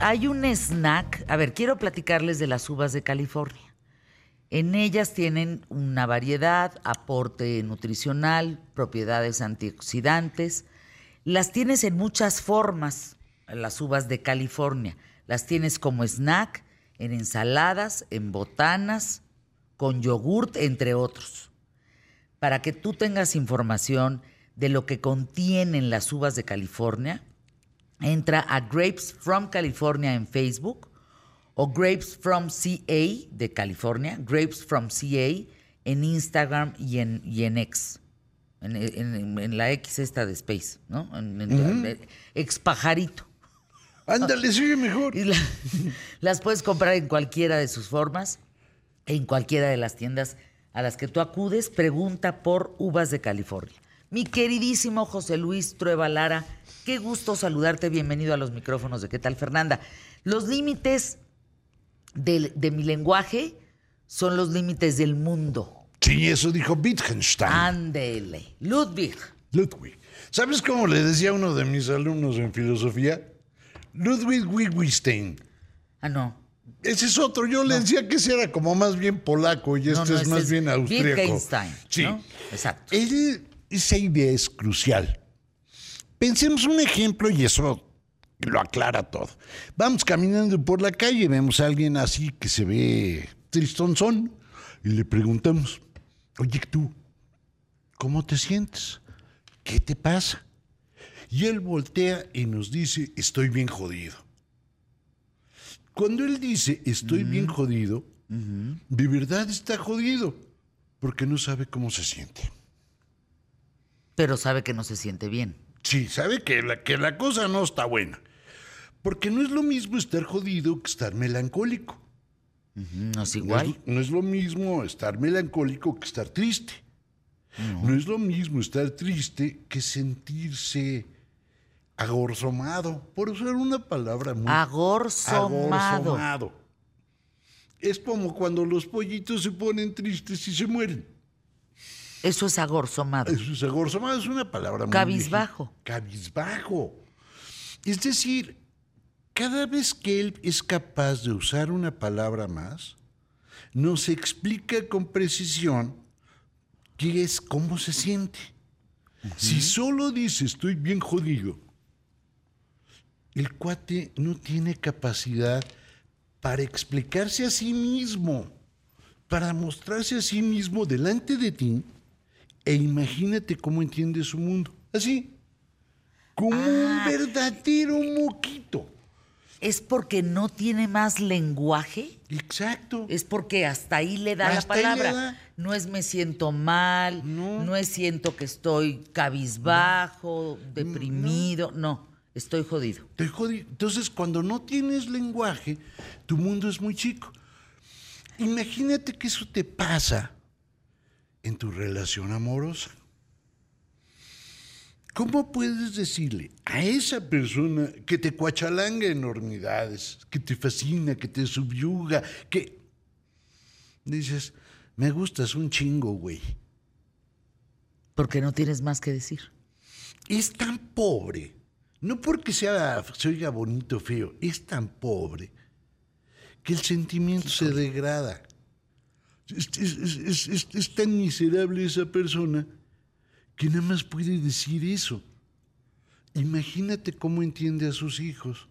hay un snack. A ver, quiero platicarles de las uvas de California. En ellas tienen una variedad, aporte nutricional, propiedades antioxidantes. Las tienes en muchas formas, las uvas de California. Las tienes como snack, en ensaladas, en botanas, con yogurt, entre otros. Para que tú tengas información de lo que contienen las uvas de California, entra a Grapes from California en Facebook o Grapes from CA de California, Grapes from CA en Instagram y en, y en X. En, la X esta de Space, ¿no? En, Ex pajarito. Ándale, sigue mejor. las puedes comprar en cualquiera de sus formas, en cualquiera de las tiendas a las que tú acudes. Pregunta por uvas de California. Mi queridísimo José Luis Trueba Lara, qué gusto saludarte. Bienvenido a los micrófonos de ¿Qué tal, Fernanda? Los límites de, mi lenguaje son los límites del mundo. Sí, eso dijo Wittgenstein. Ándele. Ludwig. Ludwig. ¿Sabes cómo le decía uno de mis alumnos en filosofía? Ludwig Wittgenstein. Ah, no. Ese es otro. Yo le decía que ese era como más bien polaco y este es más bien austríaco. Wittgenstein. Sí. Exacto. Esa idea es crucial. Pensemos un ejemplo y eso lo aclara todo. Vamos caminando por la calle, vemos a alguien así que se ve tristonzón y le preguntamos, oye tú, ¿cómo te sientes? ¿Qué te pasa? Y él voltea y nos dice, estoy bien jodido. Cuando él dice, estoy bien jodido, de verdad está jodido, porque no sabe cómo se siente. Pero sabe que no se siente bien. Sí, sabe que la, que la cosa no está buena. Porque no es lo mismo estar jodido que estar melancólico. no es igual. No es, lo mismo estar melancólico que estar triste. No. es lo mismo estar triste que sentirse agorzomado, por usar una palabra muy... Agorzomado. agorzomado. Es como cuando los pollitos se ponen tristes y se mueren. Eso es agorzomado. Eso es agorzomado, es una palabra muy... Cabizbajo. Cabizbajo. Es decir, cada vez que él es capaz de usar una palabra más, nos explica con precisión qué es, cómo se siente. Si solo dice estoy bien jodido, el cuate no tiene capacidad para explicarse a sí mismo, para mostrarse a sí mismo delante de ti, e imagínate cómo entiende su mundo. Así, como un ah. verdadero moquito. ¿Es porque no tiene más lenguaje? Exacto. Es porque hasta ahí le da la palabra. No es me siento mal, no. es siento que estoy cabizbajo, deprimido, no. estoy jodido. Estoy jodido. Entonces, cuando no tienes lenguaje, tu mundo es muy chico. Imagínate que eso te pasa en tu relación amorosa. ¿Cómo puedes decirle a esa persona que te cuachalanga enormidades, que te fascina, que te subyuga, que dices, me gustas un chingo, güey? Porque no tienes más que decir. Es tan pobre, no porque sea, se oiga bonito o feo, es tan pobre que el sentimiento se degrada. Es tan miserable esa persona que nada más puede decir eso. Imagínate cómo entiende a sus hijos.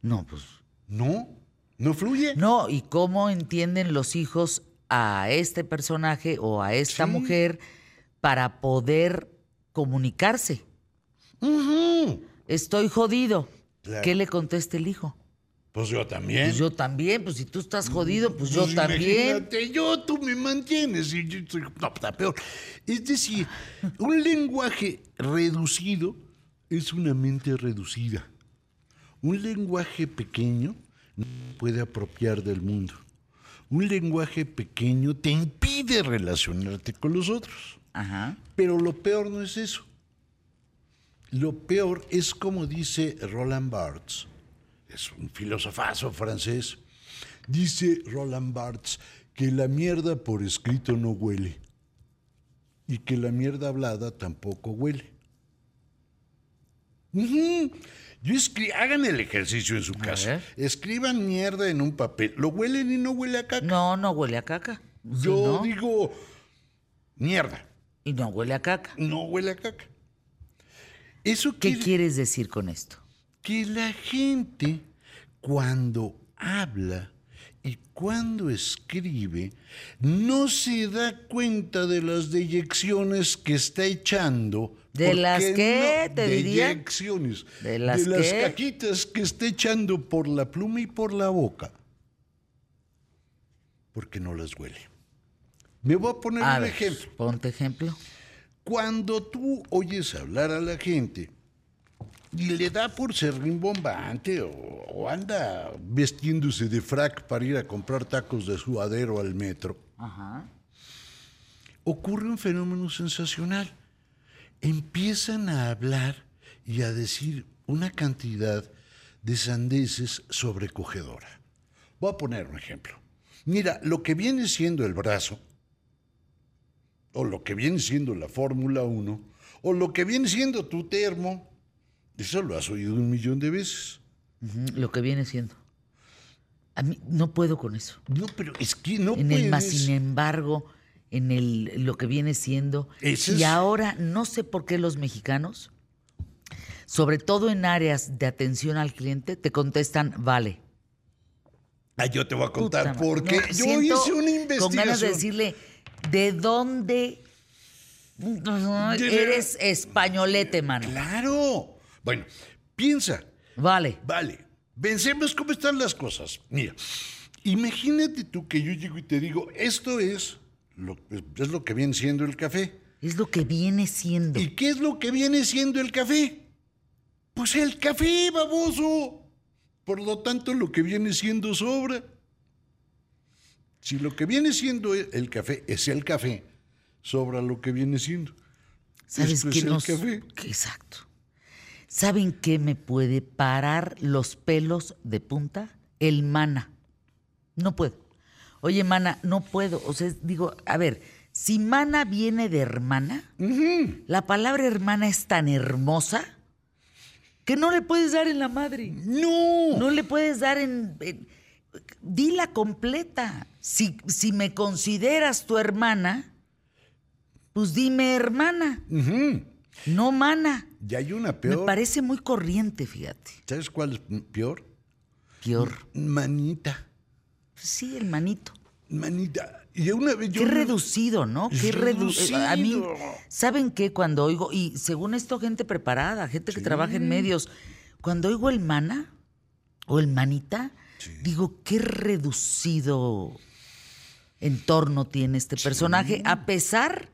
No, pues. No, no fluye. No, y cómo entienden los hijos a este personaje o a esta mujer para poder comunicarse. Estoy jodido. ¿Qué le contesta el hijo? Pues yo también. Pues yo también, pues si tú estás jodido, pues, yo pues también. Imagínate, yo, tú me mantienes y yo soy, no, está peor. Es decir, un lenguaje reducido es una mente reducida. Un lenguaje pequeño no puede apropiar del mundo. Un lenguaje pequeño te impide relacionarte con los otros. Ajá. Pero lo peor no es eso. Lo peor es como dice Roland Barthes es un filosofazo francés, dice Roland Barthes que la mierda por escrito no huele y que la mierda hablada tampoco huele. Ujú. Yo escri- hagan el ejercicio en su casa. Escriban mierda en un papel. Lo huelen y no huele a caca. No, no huele a caca. Sí, Yo ¿no? digo mierda. Y no huele a caca. No huele a caca. Eso ¿Qué quiere quieres decir con esto? Que la gente cuando habla y cuando escribe no se da cuenta de las deyecciones que está echando. ¿De las qué, te diría? Deyecciones. ¿De las qué? caquitas que está echando por la pluma y por la boca. Porque no las huele. Me voy a poner A un ver, ejemplo. ponte ejemplo. Cuando tú oyes hablar a la gente y le da por ser rimbombante o, o anda vestiéndose de frac para ir a comprar tacos de suadero al metro, Ajá. ocurre un fenómeno sensacional. Empiezan a hablar y a decir una cantidad de sandeces sobrecogedora. Voy a poner un ejemplo. Mira, lo que viene siendo el brazo, o lo que viene siendo la Fórmula 1, o lo que viene siendo tu termo, eso lo has oído un millón de veces. Lo que viene siendo. A mí no puedo con eso. No, pero es que no en puedes. el más sin embargo, en el lo que viene siendo. Y es- ahora no sé por qué los mexicanos, sobre todo en áreas de atención al cliente, te contestan vale. Ah, yo te voy a Puta contar madre. porque No, yo hice una investigación. Con ganas de decirle, ¿de dónde eres españolete, mano? Claro. Bueno, piensa, Vale. vale, pensemos cómo están las cosas. Mira, imagínate tú que yo llego y te digo, esto es lo, es lo que viene siendo el café. Es lo que viene siendo. ¿Y qué es lo que viene siendo el café? Pues el café, baboso. Por lo tanto, lo que viene siendo sobra. Si lo que viene siendo el café es el café, sobra lo que viene siendo. ¿Sabes Esto qué es el café. Exacto. ¿Saben qué me puede parar los pelos de punta? El mana. No puedo. Oye, mana, no puedo. O sea, digo, a ver, si mana viene de hermana, la palabra hermana es tan hermosa que no le puedes dar en la madre. No. No le puedes dar en... en- dila completa. Si, si me consideras tu hermana, pues dime hermana. No mana. Y hay una Me peor. parece muy corriente, fíjate. ¿Sabes cuál es peor? Peor. Manita. Sí, el manito. Manita. Y una vez yo. Qué reducido, ¿no? Qué redu- Reducido. A mí, ¿saben qué? Cuando oigo, y según esto, gente preparada, gente que trabaja en medios, cuando oigo el mana o el manita, digo, qué reducido entorno tiene este personaje, a pesar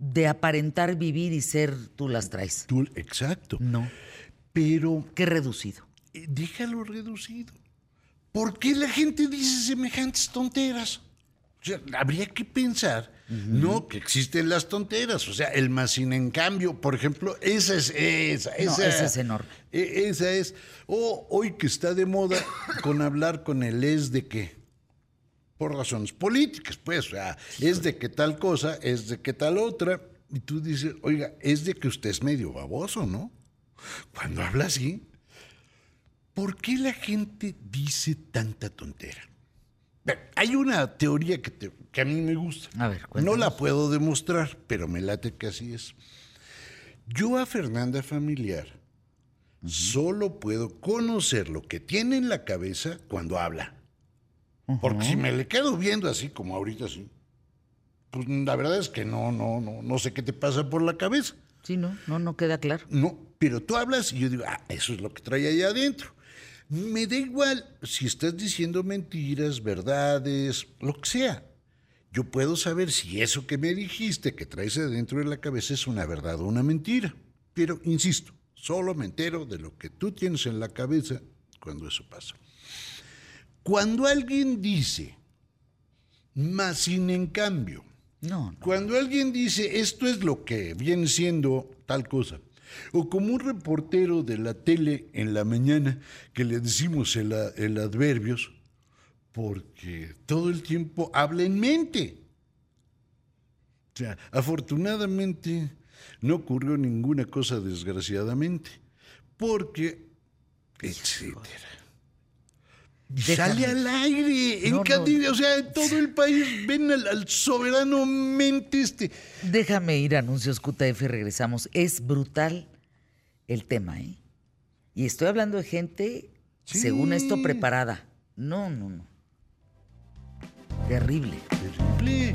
de aparentar vivir y ser tú las traes. Tú- exacto. No, Pero qué reducido. eh, déjalo reducido. ¿Por qué la gente dice semejantes tonteras? O sea, habría que pensar, no, que existen las tonteras. O sea, el más sin en cambio, por ejemplo, esa es esa, No, esa, esa es enorme. e- esa es. O hoy que está de moda con hablar con el es de qué. Por razones políticas, pues. O sea, es de que tal cosa, es de que tal otra. Y tú dices, oiga, es de que usted es medio baboso, ¿no? Cuando habla así, ¿por qué la gente dice tanta tontera? Hay una teoría que, te- que a mí me gusta. A ver, no la puedo demostrar, pero me late que así es. Yo a Fernanda Familiar solo puedo conocer lo que tiene en la cabeza cuando habla. Porque si me le quedo viendo así como ahorita así, pues la verdad es que no, no, no, no sé qué te pasa por la cabeza. Sí, no, no, no queda claro. No, pero tú hablas y yo digo, ah, eso es lo que trae allá adentro. Me da igual si estás diciendo mentiras, verdades, lo que sea. Yo puedo saber si eso que me dijiste que traes adentro de la cabeza es una verdad o una mentira. Pero, insisto, solo me entero de lo que tú tienes en la cabeza cuando eso pasa. Cuando alguien dice, más sin en cambio, No, no. cuando alguien dice esto es lo que viene siendo tal cosa, o como un reportero de la tele en la mañana que le decimos el, el adverbios, porque todo el tiempo habla en mente. O sea, afortunadamente no ocurrió ninguna cosa desgraciadamente, porque, etcétera. Y Déjame. sale al aire, en No, no. cadena, o sea, en todo el país ven al, al soberano mente este. Déjame ir a anuncios QTF, regresamos. Es brutal el tema, ¿eh? Y estoy hablando de gente, Sí. según esto, preparada. No, no, no. Terrible. Terrible.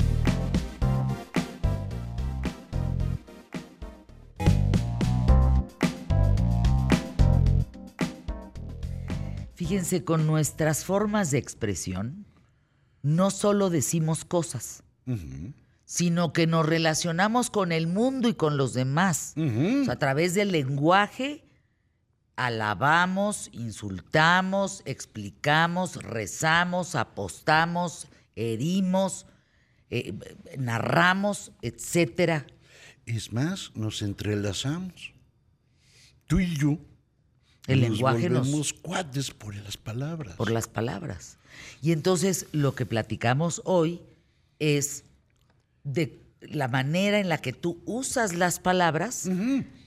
Fíjense, con nuestras formas de expresión, no solo decimos cosas, sino que nos relacionamos con el mundo y con los demás. O sea, a través del lenguaje, alabamos, insultamos, explicamos, rezamos, apostamos, herimos, eh, narramos, etcétera. Es más, nos entrelazamos. Tú y yo. El nos lenguaje nos- cuates por las palabras. por las palabras. Y entonces lo que platicamos hoy es de la manera en la que tú usas las palabras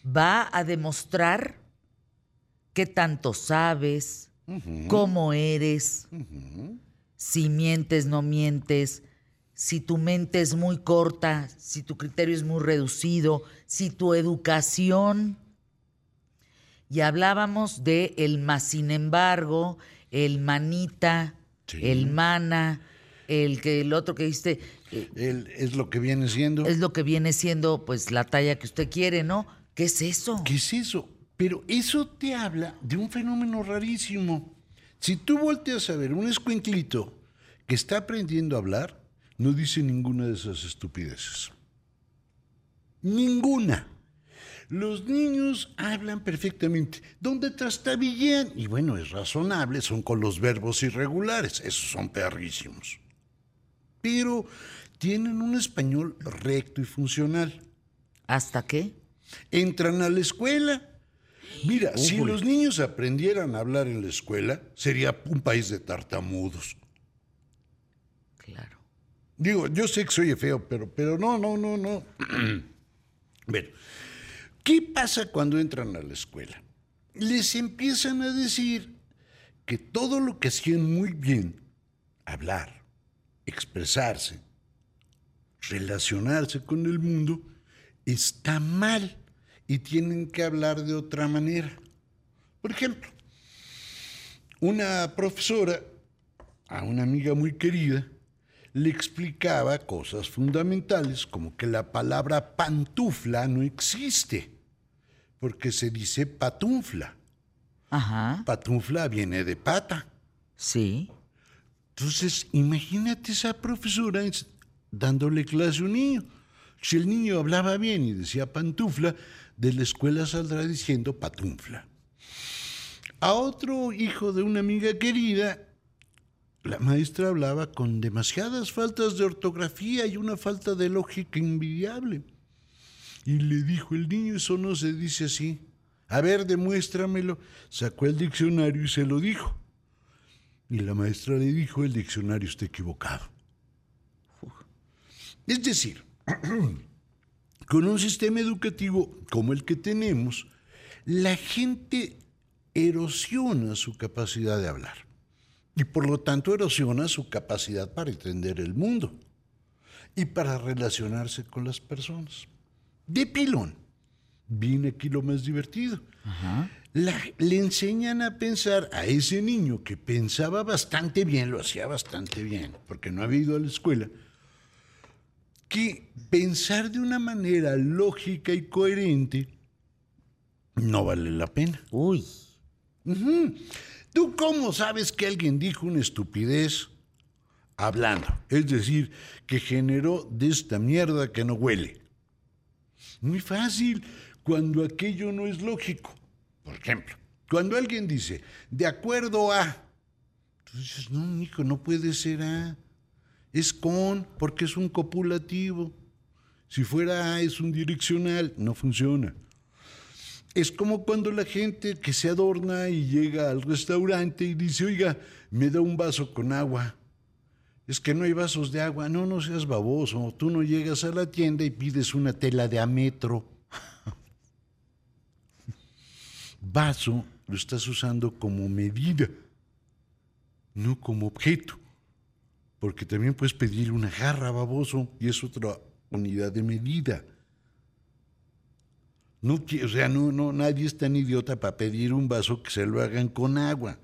va a demostrar qué tanto sabes, cómo eres, si mientes, no mientes, si tu mente es muy corta, si tu criterio es muy reducido, si tu educación y hablábamos de el más sin embargo, el manita, Sí. el mana, el que el otro que dijiste eh, es lo que viene siendo. es lo que viene siendo pues la talla que usted quiere, ¿no? ¿Qué es eso? ¿Qué es eso? Pero eso te habla de un fenómeno rarísimo. Si tú volteas a ver un escuinclito que está aprendiendo a hablar, no dice ninguna de esas estupideces. Ninguna. Los niños hablan perfectamente. Donde trastabillean, y bueno, es razonable, son con los verbos irregulares. Esos son perrísimos. Pero tienen un español recto y funcional ¿Hasta qué? entran a la escuela. Mira, si los niños aprendieran a hablar en la escuela, sería un país de tartamudos. Claro. Digo, yo sé que soy feo, pero, pero no, no, no, no. bueno, ¿qué pasa cuando entran a la escuela? Les empiezan a decir que todo lo que hacían muy bien, hablar, expresarse, relacionarse con el mundo, está mal y tienen que hablar de otra manera. Por ejemplo, una profesora a una amiga muy querida le explicaba cosas fundamentales como que la palabra pantufla no existe, porque se dice patunfla. Ajá. Patunfla viene de pata. Sí. Entonces, imagínate esa profesora dándole clase a un niño. Si el niño hablaba bien y decía pantufla, de la escuela saldrá diciendo patunfla. A otro hijo de una amiga querida, la maestra hablaba con demasiadas faltas de ortografía y una falta de lógica envidiable. Y le dijo el niño, eso no se dice así. A ver, demuéstramelo. Sacó el diccionario y se lo dijo. Y la maestra le dijo, el diccionario está equivocado. Es decir, con un sistema educativo como el que tenemos, la gente erosiona su capacidad de hablar y por lo tanto erosiona su capacidad para entender el mundo y para relacionarse con las personas. De pilón, viene aquí lo más divertido. La- le enseñan a pensar a ese niño que pensaba bastante bien, lo hacía bastante bien, porque no había ido a la escuela, que pensar de una manera lógica y coherente no vale la pena. Uy. ¿Tú cómo sabes que alguien dijo una estupidez hablando? Es decir, que generó de esta mierda que no huele. Muy fácil, cuando aquello no es lógico. Por ejemplo, cuando alguien dice, de acuerdo a, tú dices, no, hijo, no puede ser a. Es con, porque es un copulativo. Si fuera a, es un direccional, no funciona. Es como cuando la gente que se adorna y llega al restaurante y dice, oiga, me da un vaso con agua. Es que no hay vasos de agua. No, no seas baboso. Tú no llegas a la tienda y pides una tela de a metro. vaso lo estás usando como medida, no como objeto. Porque también puedes pedir una jarra, baboso, y es otra unidad de medida. No, o sea, no, no, nadie es tan idiota para pedir un vaso que se lo hagan con agua.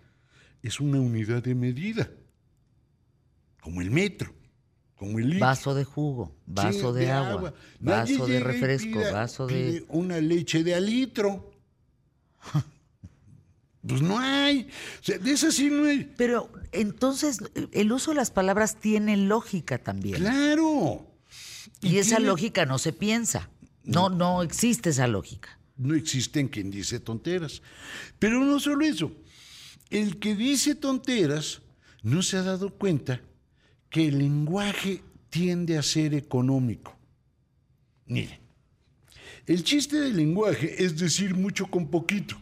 Es una unidad de medida. Como el metro, como el litro. Vaso de jugo, vaso Sí, de, agua, vaso de refresco, pida- vaso de... pide una leche de alitro. pues no hay. O sea, de esas sí no hay. Pero entonces el uso de las palabras tiene lógica también. Claro. y esa tiene- lógica no se piensa. No, no existe esa lógica. No existen quien dice tonteras. Pero no solo eso. El que dice tonteras no se ha dado cuenta que el lenguaje tiende a ser económico. Miren, el chiste del lenguaje es decir mucho con poquito.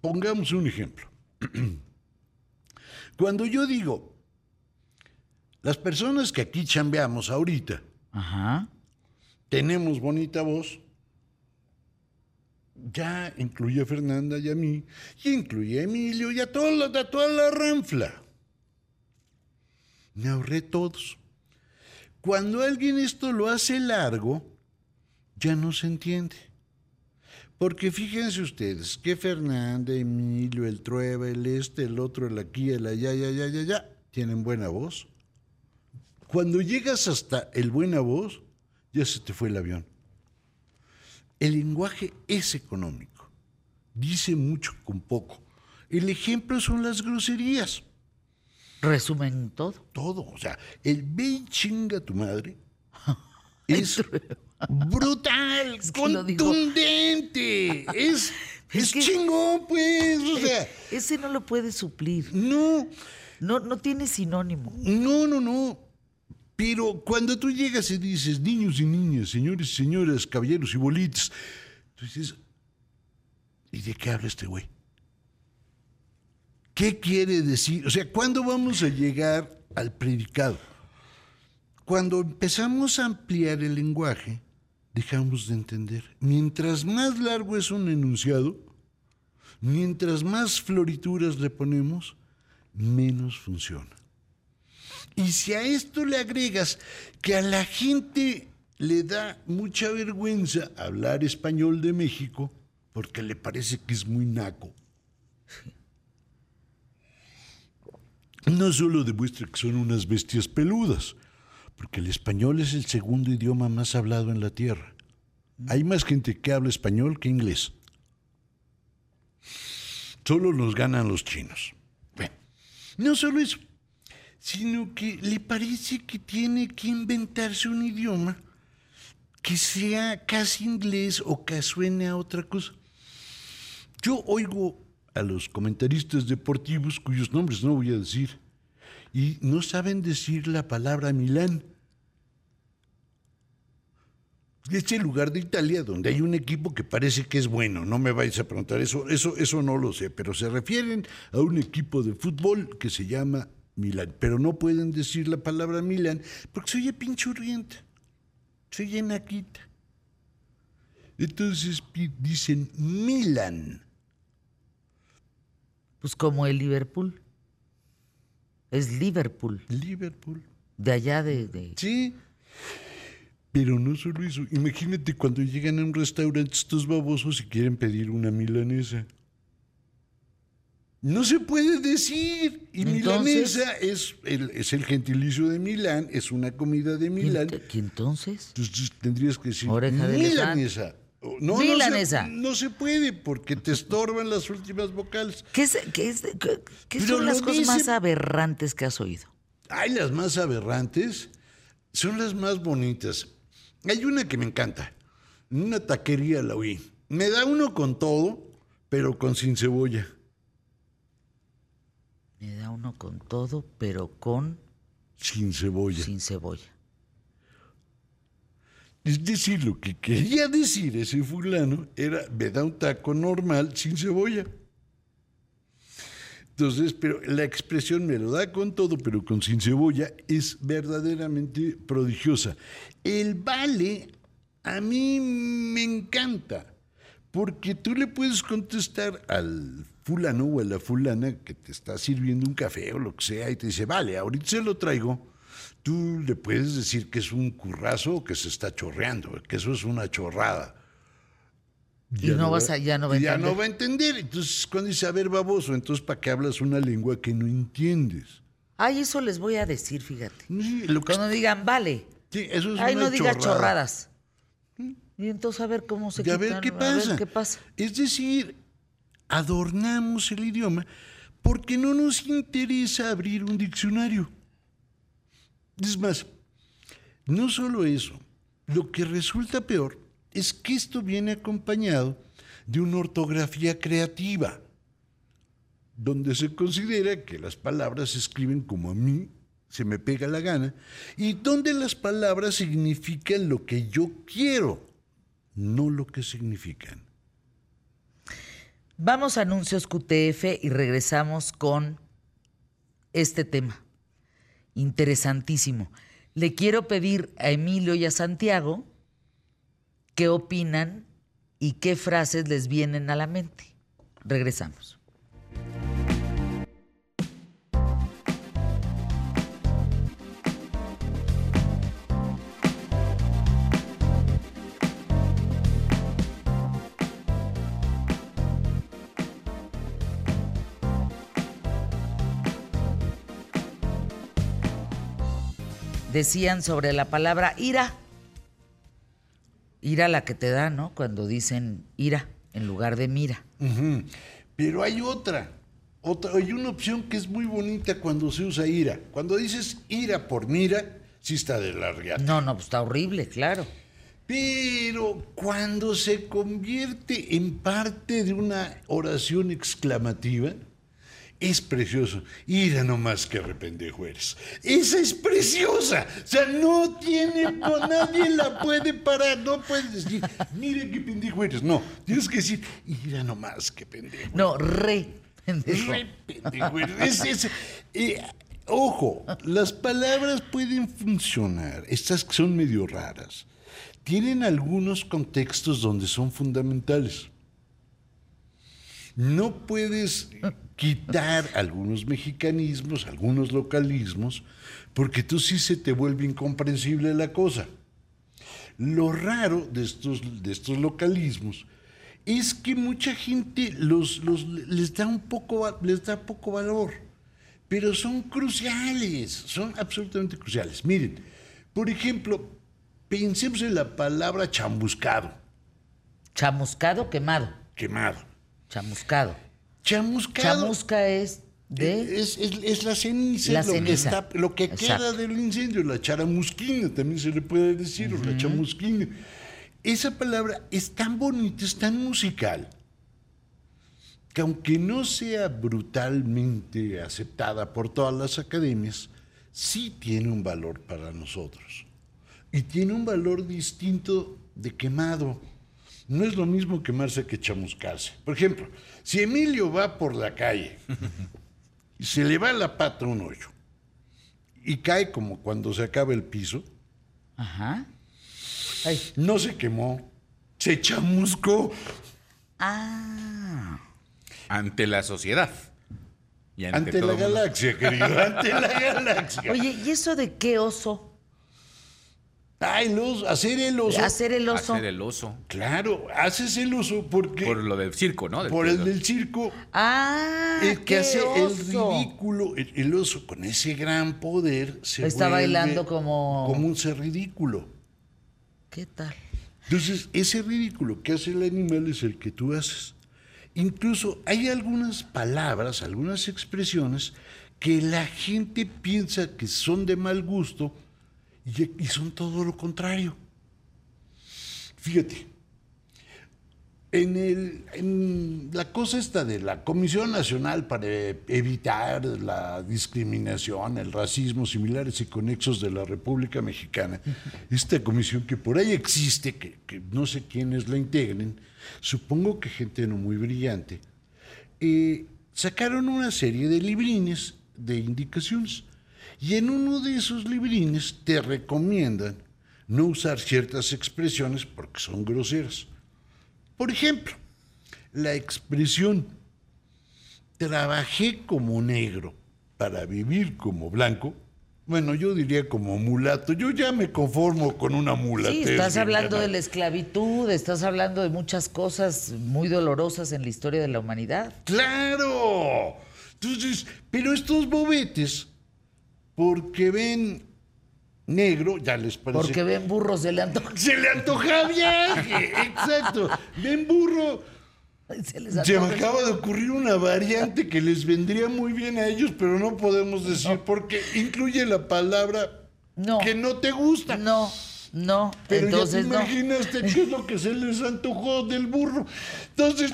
Pongamos un ejemplo. Cuando yo digo, las personas que aquí chambeamos ahorita, Ajá. Tenemos bonita voz. Ya incluye a Fernanda y a mí, y incluye a Emilio y a toda la, a toda la ranfla. Me ahorré todos. Cuando alguien esto lo hace largo, ya no se entiende. Porque fíjense ustedes que Fernanda, Emilio, el Trueba, el este, el otro, el aquí, el allá, ya, ya, ya, ya, tienen buena voz. Cuando llegas hasta el buena voz, ya se te fue el avión. El lenguaje es económico. Dice mucho con poco. El ejemplo son las groserías. Resumen todo. Todo. O sea, el ve y chinga tu madre es brutal, Es que contundente. Es, Es es que- chingón, pues. O sea, Ese no lo puede suplir. no. No, no tiene sinónimo. No, no, no. Pero cuando tú llegas y dices, niños y niñas, señores y señoras, caballeros y bolitas, tú dices, ¿y de qué habla este güey? ¿Qué quiere decir? O sea, ¿cuándo vamos a llegar al predicado? Cuando empezamos a ampliar el lenguaje, dejamos de entender. Mientras más largo es un enunciado, mientras más florituras le ponemos, menos funciona. Y si a esto le agregas que a la gente le da mucha vergüenza hablar español de México porque le parece que es muy naco. No solo demuestra que son unas bestias peludas, porque el español es el segundo idioma más hablado en la Tierra. Hay más gente que habla español que inglés. Solo nos ganan los chinos. Bueno, no solo eso, sino que le parece que tiene que inventarse un idioma que sea casi inglés o que suene a otra cosa. Yo oigo a los comentaristas deportivos cuyos nombres no voy a decir y no saben decir la palabra Milán. Este lugar de Italia donde hay un equipo que parece que es bueno, no me vais a preguntar eso, eso, eso no lo sé, pero se refieren a un equipo de fútbol que se llama Milán, pero no pueden decir la palabra Milán porque se oye pinchurrienta, se oye naquita. Entonces dicen Milán. Pues como el Liverpool. Es Liverpool. Liverpool. De allá de... de- Sí. Pero no solo eso. Imagínate cuando llegan a un restaurante estos babosos y quieren pedir una milanesa. No se puede decir. Y Entonces- milanesa es el, es el gentilicio de Milán, es una comida de ¿Y Milán. ¿y entonces? Entonces tendrías que decir Oreja de milanesa. No, Milanesa. No se, no se puede porque te estorban las últimas vocales. ¿Qué, es- qué es- qué- qué Pero son las cosas dice- más aberrantes que has oído? Hay las más aberrantes, son las más bonitas. Hay una que me encanta. En una taquería la oí. Me da uno con todo, pero con sin cebolla. Me da uno con todo, pero con Sin cebolla. sin cebolla. Es decir, lo que quería decir ese fulano era, me da un taco normal sin cebolla. Entonces, pero la expresión me lo da con todo, pero con sin cebolla, es verdaderamente prodigiosa. El vale a mí me encanta, Porque tú le puedes contestar al fulano o a la fulana que te está sirviendo un café o lo que sea y te dice, vale, ahorita se lo traigo. Tú le puedes decir que es un currazo o que se está chorreando, que eso es una chorrada. Y no vas a- ya no va a ya entender. no va a entender. Entonces, cuando dice, a ver, baboso, entonces, ¿para qué hablas una lengua que no entiendes? Ay, eso les voy a decir, fíjate. Sí, lo que- Cuando digan, vale, sí, eso es ay, una no digas chorrada. chorradas. Y entonces a ver cómo se Y a ver qué pasa. Es decir, adornamos el idioma porque no nos interesa abrir un diccionario. Es más, no solo eso, lo que resulta peor es que esto viene acompañado de una ortografía creativa, donde se considera que las palabras se escriben como a mí se me pega la gana y donde las palabras significan lo que yo quiero, no lo que significan. Vamos a anuncios QTF y regresamos con este tema. Interesantísimo. Le quiero pedir a Emilio y a Santiago qué opinan y qué frases les vienen a la mente. Regresamos. Decían sobre la palabra ira. Ira la que te da, ¿no? Cuando dicen ira en lugar de mira. Pero hay otra, otra, hay una opción que es muy bonita cuando se usa ira. Cuando dices ira por mira, sí está de la riata. No, no, pues está horrible, claro. Pero cuando se convierte en parte de una oración exclamativa, es precioso. Ira nomás que rependejo eres. Esa es preciosa. O sea, no tiene, no, nadie la puede parar. No puedes decir, mira qué pendejo eres. No, tienes que decir, ira nomás que pendejo. No, re. pendejo. Re pendejo eres. Es- es- eh, ojo, las palabras pueden funcionar. Estas que son medio raras. Tienen algunos contextos donde son fundamentales. No puedes quitar algunos mexicanismos, algunos localismos, porque tú sí se te vuelve incomprensible la cosa. Lo raro de estos, de estos localismos es que mucha gente los, los- les, da un poco, les da poco valor, pero son cruciales, son absolutamente cruciales. Miren, por ejemplo, pensemos en la palabra chamuscado, Chamuscado quemado. quemado. Chamuscado. Chamuscado. Chamusca es de. Es, es- es la ceniza, La lo, ceniza. Que está- lo que queda del incendio, la charamusquina, también se le puede decir, o la chamusquina. Esa palabra es tan bonita, es tan musical, que aunque no sea brutalmente aceptada por todas las academias, sí tiene un valor para nosotros. Y tiene un valor distinto de quemado. No es lo mismo quemarse que chamuscarse. Por ejemplo, si Emilio va por la calle y se le va la pata a un hoyo y cae como cuando se acaba el piso, Ajá. Ay. no se quemó, se chamuscó. Ah. ante la sociedad. Y ante, Ante todo la mundo. galaxia, querido, ante la galaxia. Oye, ¿y eso de qué oso? Ay, el oso, hacer el oso. Hacer el oso. Hacer el oso. Claro, haces el oso porque Por lo del circo, ¿no? Del por el del circo, Ah, el que qué hace oso. el ridículo, el, el oso con ese gran poder se Está vuelve bailando como- como un ser ridículo. ¿Qué tal? Entonces, ese ridículo que hace el animal es el que tú haces. Incluso hay algunas palabras, algunas expresiones que la gente piensa que son de mal gusto y, y son todo lo contrario. Fíjate, en, el, en la cosa esta de la Comisión Nacional para evitar la discriminación, el racismo similares y conexos de la República Mexicana, esta comisión que por ahí existe, que, que no sé quiénes la integren, supongo que gente no muy brillante, eh, sacaron una serie de librines de indicaciones. Y en uno de esos librines te recomiendan no usar ciertas expresiones porque son groseras. Por ejemplo, la expresión trabajé como negro para vivir como blanco, bueno, yo diría como mulato. Yo ya me conformo con una mulata. Sí, estás hablando de la esclavitud, estás hablando de muchas cosas muy dolorosas en la historia de la humanidad. ¡Claro! Entonces, pero estos bobetes, porque ven negro, ya les parece. Porque ven burro, se le antoja. Se le antoja viaje, exacto. Ven burro. Se, les Se me acaba de ocurrir una variante que les vendría muy bien a ellos, pero no podemos decir porque incluye la palabra No. que no te gusta. No, no, Pero entonces ya te no. imaginaste qué es lo que se les antojó del burro. Entonces.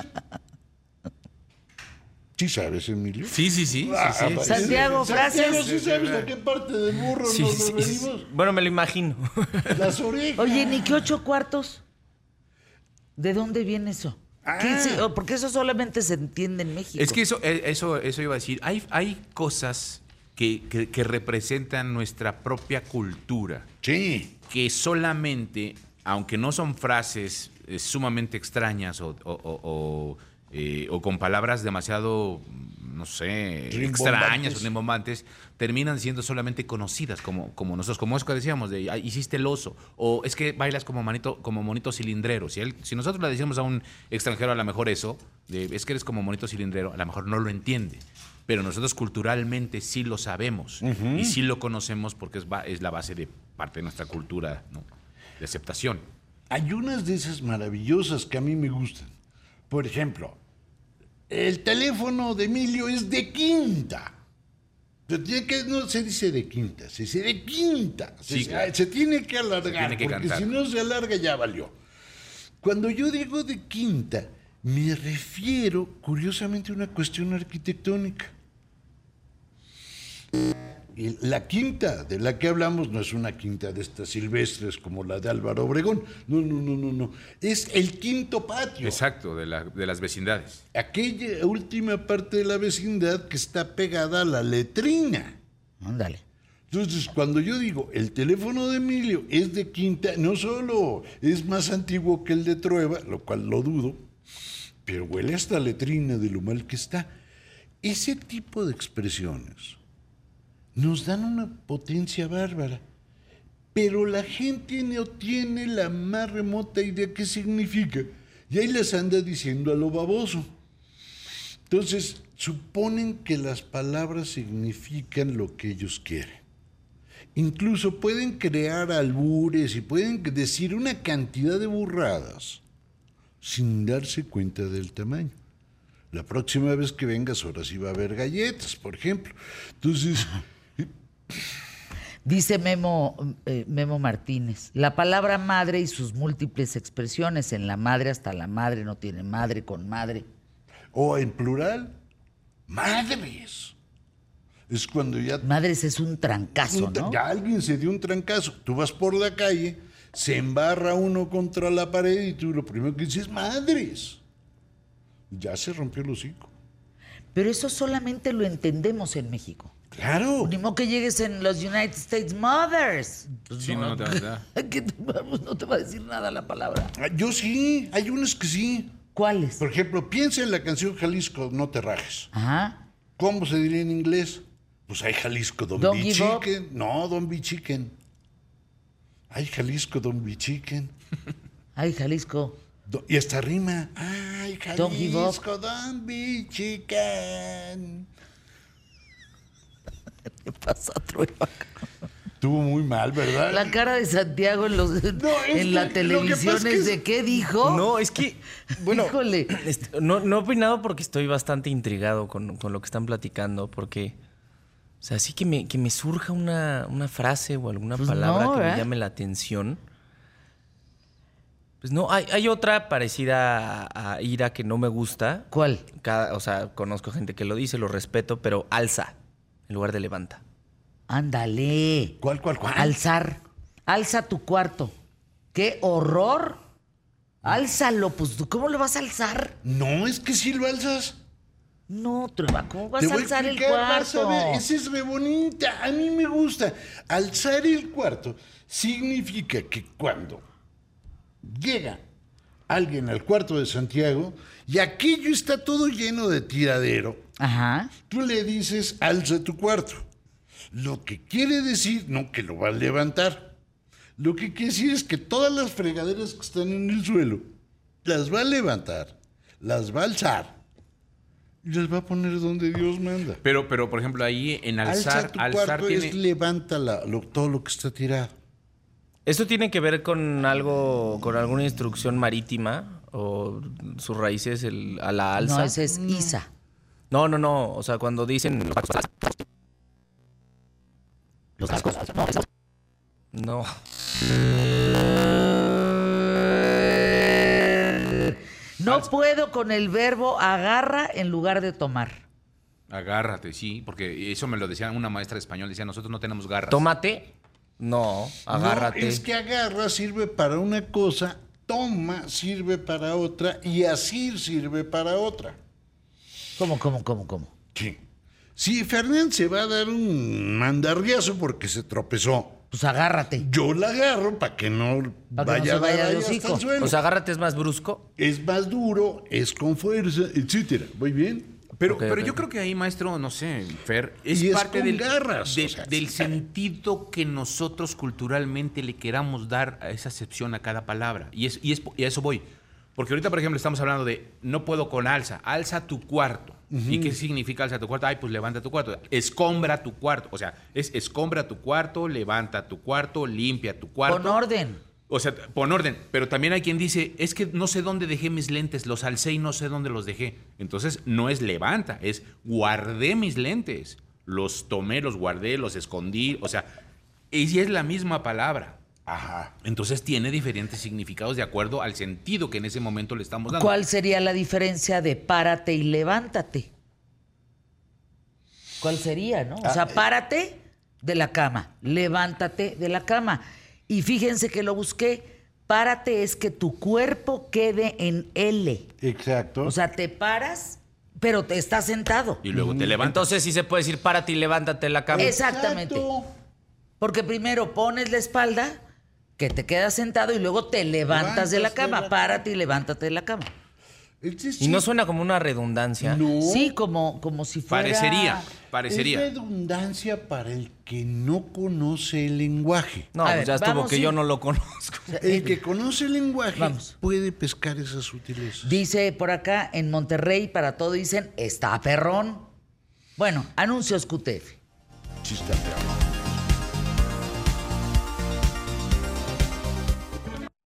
¿Sí sabes, Emilio? Sí, sí, sí. sí, Ah, sí. pues, Santiago, Santiago, frases. ¿sí sabes a qué parte del burro Sí, nos sí, sí. referimos? Bueno, me lo imagino. Las orejas. Oye, ni que ocho cuartos. ¿De dónde viene eso? ¿Qué Ah. se- porque eso solamente se entiende en México. Es que eso, eh, eso, eso iba a decir. Hay, hay cosas que, que- que representan nuestra propia cultura, Sí. que solamente, aunque no son frases eh, sumamente extrañas o, o- o- o, eh, o con palabras demasiado, no sé, extrañas o rimbombantes, terminan siendo solamente conocidas como, como nosotros, como que decíamos, de "Ay, hiciste el oso, o es que bailas como, manito, como monito cilindrero. Si, él- si nosotros le decimos a un extranjero a lo mejor eso, de, es que eres como monito cilindrero, a lo mejor no lo entiende. Pero nosotros culturalmente sí lo sabemos y sí lo conocemos porque es, es la base de parte de nuestra cultura ¿no? de aceptación. Hay unas de esas maravillosas que a mí me gustan. Por ejemplo, el teléfono de Emilio es de quinta. Se tiene que- no se dice de quinta, se dice de quinta. Se, Sí, se- claro. se tiene que alargar, Se tiene que porque cantar. si no se alarga ya valió. Cuando yo digo de quinta, me refiero curiosamente a una cuestión arquitectónica. Y La quinta de la que hablamos no es una quinta de estas silvestres como la de Álvaro Obregón. No, no, no, no, no. Es el quinto patio. Exacto, de, la- de las vecindades. Aquella última parte de la vecindad que está pegada a la letrina. Ándale. Entonces, cuando yo digo el teléfono de Emilio es de quinta, no solo es más antiguo que el de Trueba, lo cual lo dudo, pero huele hasta letrina de lo mal que está. Ese tipo de expresiones nos dan una potencia bárbara, pero la gente no tiene la más remota idea qué significa, y ahí les anda diciendo a lo baboso. Entonces, suponen que las palabras significan lo que ellos quieren. Incluso pueden crear albures y pueden decir una cantidad de burradas sin darse cuenta del tamaño. La próxima vez que vengas, ahora sí va a haber galletas, por ejemplo. Entonces, Dice Memo, eh, Memo Martínez, la palabra madre y sus múltiples expresiones, en la madre hasta la madre no tiene madre con madre. o en plural, madres. Es cuando ya, Madres es un trancazo, ¿no? ya alguien se dio un trancazo. Tú vas por la calle, se embarra uno contra la pared y tú lo primero que dices es madres. Ya se rompió el hocico. Pero eso solamente lo entendemos en México. Claro. Ni modo que llegues en los United States Mothers. Pues Sí, no, no, que te- vamos, no te va a decir nada la palabra. Ah, Yo sí, hay unos que sí. ¿Cuáles? Por ejemplo, piensa en la canción Jalisco, no te rajes. Ajá. ¿Cómo se diría en inglés? Pues hay Jalisco Don Don't Be up. No, Don Be Chicken. Hay Jalisco Don Be Chicken. Ay, Jalisco. Do- y hasta rima. Ay, Don't. Jalisco Don Be Chicken. ¿Qué pasa, Trueba? Estuvo muy mal, ¿verdad? La cara de Santiago en, los, en la que televisión es que de qué dijo. No, es que, bueno, Híjole. no, no he opinado porque estoy bastante intrigado con, con lo que están platicando, porque, o sea, sí que me, que me surja una, una frase o alguna Pues palabra no, que me llame la atención. Pues no, hay, hay otra parecida a, a ira que no me gusta. ¿Cuál? Cada, o sea, conozco gente que lo dice, lo respeto, pero alza en lugar de levanta. Ándale. ¿Cuál, cuál, cuál? Alzar. Alza tu cuarto. ¡Qué horror! Álzalo, pues ¿tú ¿cómo lo vas a alzar? No, es que si lo alzas. No, Trueba, ¿cómo vas Te a voy a alzar el explicar, vas a cuarto? ver, esa es re bonita, a mí me gusta. Alzar el cuarto significa que cuando llega alguien al cuarto de Santiago y aquello está todo lleno de tiradero, Ajá. tú le dices, alza tu cuarto. Lo que quiere decir, no que lo va a levantar. Lo que quiere decir es que todas las fregaderas que están en el suelo, las va a levantar, las va a alzar y las va a poner donde Dios manda. Pero, pero, por ejemplo, ahí en Alza alzar, tu alzar cuarto tiene... es levanta la- lo- todo lo que está tirado. ¿Esto tiene que ver con algo, con alguna instrucción marítima? ¿O sus raíces el- a la alza? No, ese es Isa. No, no, no. O sea, cuando dicen. Los cascos. No. No puedo con el verbo agarra en lugar de tomar. Agárrate, sí, porque eso me lo decía una maestra de español, decía, nosotros no tenemos garras. Tómate. No, agárrate. No, es que agarra sirve para una cosa, toma sirve para otra y asir sirve para otra. ¿Cómo, cómo, cómo, cómo? Sí. Si Fernán se va a dar un mandarriazo porque se tropezó, Pues agárrate. yo la agarro para que no Pa' que no vaya a vaya dar hasta el suelo. Sea, agárrate es más brusco. es más duro, es con fuerza, etcétera. ¿Muy bien? Pero, Ok, pero ok. yo creo que ahí, maestro, no sé, Fer, es Y es parte con del, garras, de- o sea, del sí. sentido que nosotros culturalmente le queramos dar a esa acepción a cada palabra. Y, es, y, es, y a eso voy. Porque ahorita, por ejemplo, estamos hablando de no puedo con alza, alza tu cuarto. ¿Y qué significa alza tu cuarto? Ay, pues levanta tu cuarto. Escombra tu cuarto. O sea, es escombra tu cuarto, levanta tu cuarto, limpia tu cuarto. Con orden. O sea, pon orden. Pero también hay quien dice, es que no sé dónde dejé mis lentes, los alcé y no sé dónde los dejé. Entonces, no es levanta, es guardé mis lentes. Los tomé, los guardé, los escondí. O sea, y es la misma palabra. Ajá. Entonces tiene diferentes significados de acuerdo al sentido que en ese momento le estamos dando. ¿Cuál sería la diferencia de párate y levántate? ¿Cuál sería, no? O sea, párate de la cama, levántate de la cama. Y fíjense que lo busqué. Párate es que tu cuerpo quede en L. Exacto. O sea, te paras, pero te estás sentado. Y luego te levantas. Entonces sí se puede decir párate y levántate en la cama. Exactamente. Exacto. Porque primero pones la espalda, que te quedas sentado y luego te levantas de la cama. la Párate y levántate de la cama. Es Y no suena como una redundancia. no. Sí, como, como si fuera... Parecería, Es parecería. redundancia para el que no conoce el lenguaje. No, pues ver, ya estuvo que yo no lo conozco. El que conoce el lenguaje Vamos. puede pescar esas sutilezas. Dice por acá, en Monterrey, para todo dicen, está perrón. Bueno, anuncios QTF. Sí está perro.